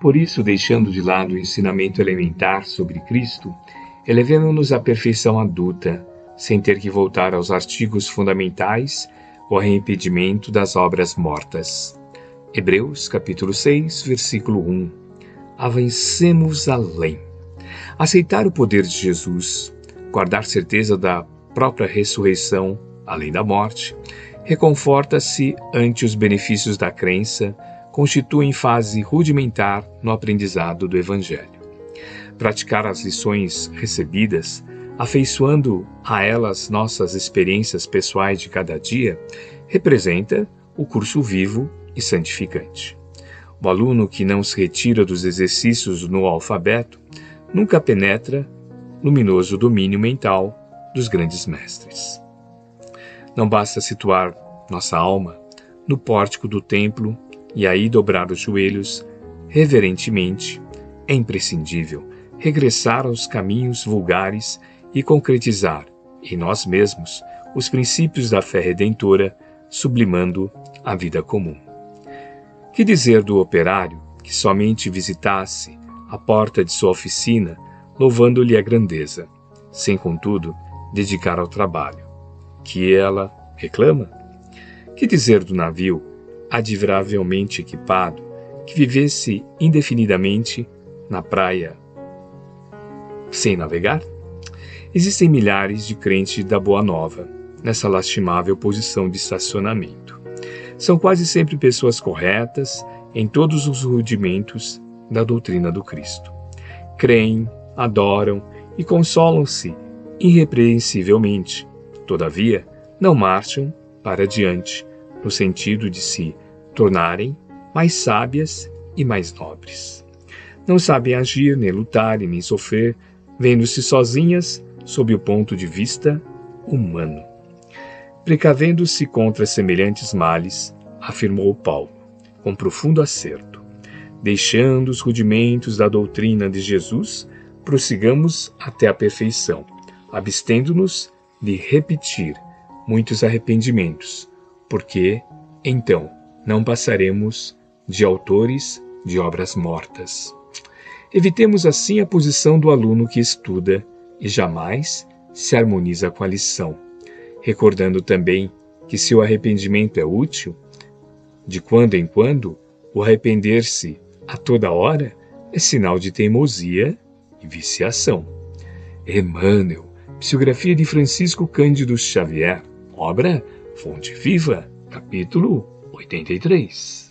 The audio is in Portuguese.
Por isso, deixando de lado o ensinamento elementar sobre Cristo, elevemos-nos à perfeição adulta, sem ter que voltar aos artigos fundamentais ou arrependimento das obras mortas. Hebreus capítulo 6, versículo 1. Avancemos além. Aceitar o poder de Jesus, guardar certeza da própria ressurreição, além da morte, reconforta-se ante os benefícios da crença, constituem fase rudimentar no aprendizado do Evangelho. Praticar as lições recebidas, afeiçoando a elas nossas experiências pessoais de cada dia, representa o curso vivo e santificante. O aluno que não se retira dos exercícios no alfabeto nunca penetra luminoso domínio mental dos grandes mestres. Não basta situar nossa alma no pórtico do templo e aí dobrar os joelhos reverentemente. É imprescindível regressar aos caminhos vulgares e concretizar em nós mesmos os princípios da fé redentora, sublimando a vida comum. Que dizer do operário que somente visitasse a porta de sua oficina, louvando-lhe a grandeza, sem, contudo, dedicar ao trabalho? Que ela reclama? Que dizer do navio, admiravelmente equipado, que vivesse indefinidamente na praia sem navegar? Existem milhares de crentes da Boa Nova nessa lastimável posição de estacionamento. São quase sempre pessoas corretas em todos os rudimentos da doutrina do Cristo. Creem, adoram e consolam-se irrepreensivelmente. Todavia, não marcham para diante, no sentido de se tornarem mais sábias e mais nobres. Não sabem agir, nem lutar e nem sofrer, vendo-se sozinhas sob o ponto de vista humano. Precavendo-se contra semelhantes males, afirmou Paulo, com profundo acerto. Deixando os rudimentos da doutrina de Jesus, prossigamos até a perfeição, abstendo-nos de repetir muitos arrependimentos, porque, então, não passaremos de autores de obras mortas. Evitemos assim a posição do aluno que estuda e jamais se harmoniza com a lição, recordando também que se o arrependimento é útil, de quando em quando, o arrepender-se a toda hora é sinal de teimosia e viciação. Emmanuel, Psicografia de Francisco Cândido Xavier, obra Fonte Viva, capítulo 83.